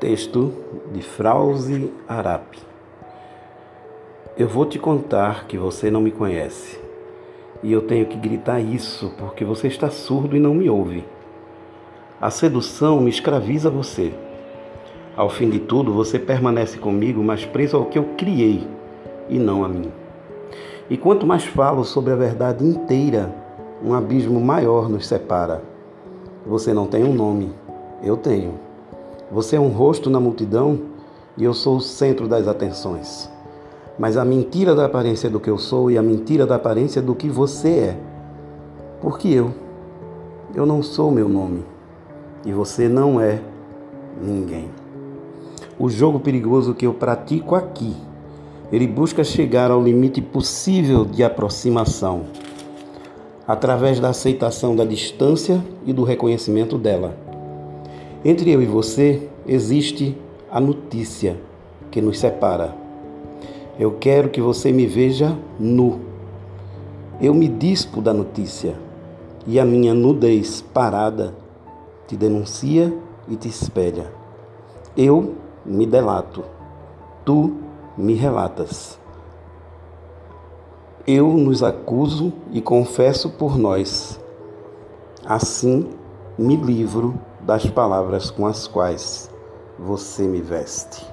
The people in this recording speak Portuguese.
Texto de Frauze Arapi. Eu vou te contar que você não me conhece. E eu tenho que gritar isso porque você está surdo e não me ouve. A sedução me escraviza você. Ao fim de tudo, você permanece comigo, mas preso ao que eu criei e não a mim. E quanto mais falo sobre a verdade inteira, um abismo maior nos separa. Você não tem um nome, eu tenho. Você é um rosto na multidão e eu sou o centro das atenções. Mas a mentira da aparência do que eu sou e a mentira da aparência do que você é. Porque eu, eu não sou meu nome e você não é ninguém. O jogo perigoso que eu pratico aqui, ele busca chegar ao limite possível de aproximação, através da aceitação da distância e do reconhecimento dela. Entre eu e você existe a notícia que nos separa. Eu quero que você me veja nu. Eu me dispo da notícia e a minha nudez parada te denuncia e te espelha. Eu me delato, tu me relatas. Eu nos acuso e confesso por nós. Assim me livro das palavras com as quais você me veste.